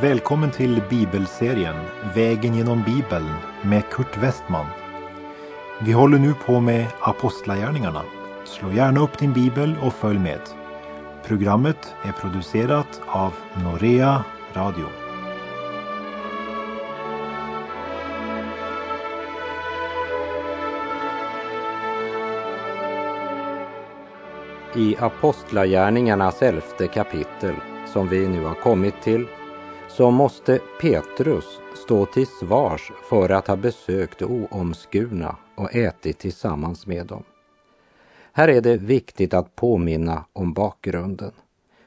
Välkommen till bibelserien Vägen genom Bibeln med Kurt Westman. Vi håller nu på med Apostlagärningarna. Slå gärna upp din bibel och följ med. Programmet är producerat av Norea Radio. I Apostlagärningarnas elfte kapitel, som vi nu har kommit till, så måste Petrus stå till svars för att ha besökt oomskurna och ätit tillsammans med dem. Här är det viktigt att påminna om bakgrunden.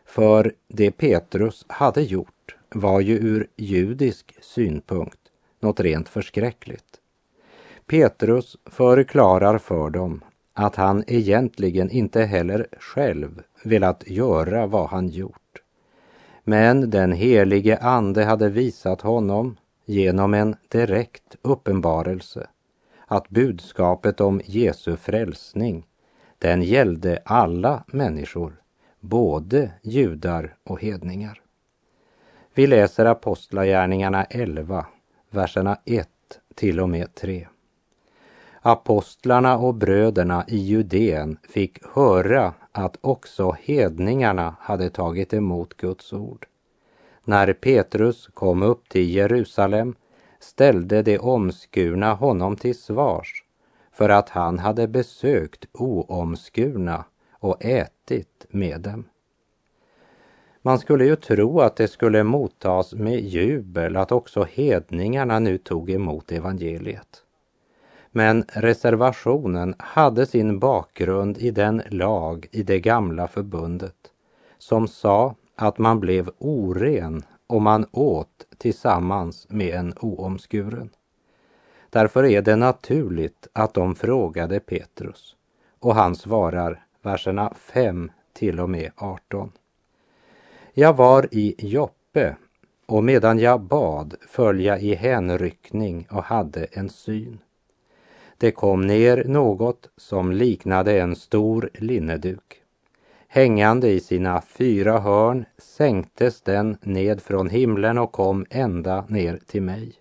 För det Petrus hade gjort var ju ur judisk synpunkt något rent förskräckligt. Petrus förklarar för dem att han egentligen inte heller själv velat göra vad han gjort. Men den helige Ande hade visat honom genom en direkt uppenbarelse att budskapet om Jesu frälsning, den gällde alla människor, både judar och hedningar. Vi läser Apostlagärningarna 11, verserna 1 till och med 3. Apostlarna och bröderna i Judeen fick höra att också hedningarna hade tagit emot Guds ord. När Petrus kom upp till Jerusalem ställde de omskurna honom till svars för att han hade besökt oomskurna och ätit med dem. Man skulle ju tro att det skulle mottas med jubel att också hedningarna nu tog emot evangeliet. Men reservationen hade sin bakgrund i den lag i det gamla förbundet som sa att man blev oren om man åt tillsammans med en oomskuren. Därför är det naturligt att de frågade Petrus och han svarar verserna 5 till och med 18. Jag var i Joppe och medan jag bad föll jag i hänryckning och hade en syn. Det kom ner något som liknade en stor linneduk. Hängande i sina fyra hörn sänktes den ned från himlen och kom ända ner till mig.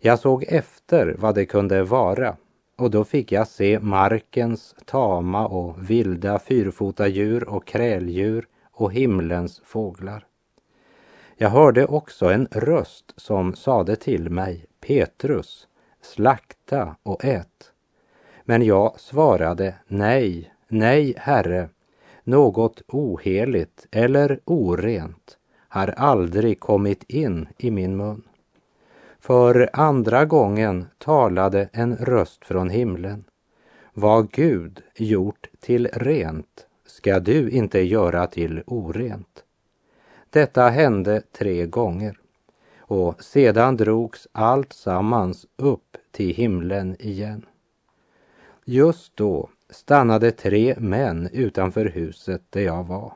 Jag såg efter vad det kunde vara och då fick jag se markens tama och vilda fyrfotadjur och kräldjur och himlens fåglar. Jag hörde också en röst som sade till mig, Petrus, slakta och ät. Men jag svarade, nej, nej, Herre, något oheligt eller orent har aldrig kommit in i min mun. För andra gången talade en röst från himlen. Vad Gud gjort till rent ska du inte göra till orent. Detta hände tre gånger och sedan drogs allt sammans upp till himlen igen. Just då stannade tre män utanför huset där jag var.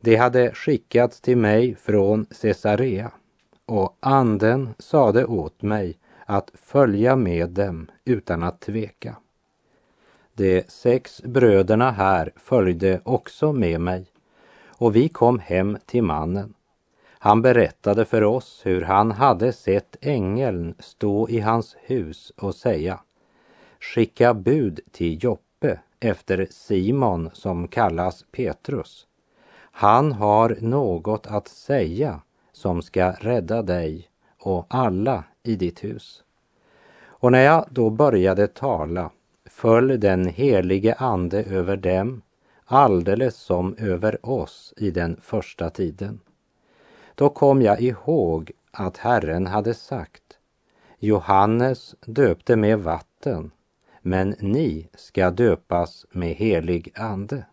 De hade skickats till mig från Caesarea och anden sade åt mig att följa med dem utan att tveka. De sex bröderna här följde också med mig och vi kom hem till mannen. Han berättade för oss hur han hade sett ängeln stå i hans hus och säga Skicka bud till Joppe efter Simon som kallas Petrus. Han har något att säga som ska rädda dig och alla i ditt hus. Och när jag då började tala föll den helige ande över dem alldeles som över oss i den första tiden. Då kom jag ihåg att Herren hade sagt Johannes döpte med vatten men ni ska döpas med helig ande.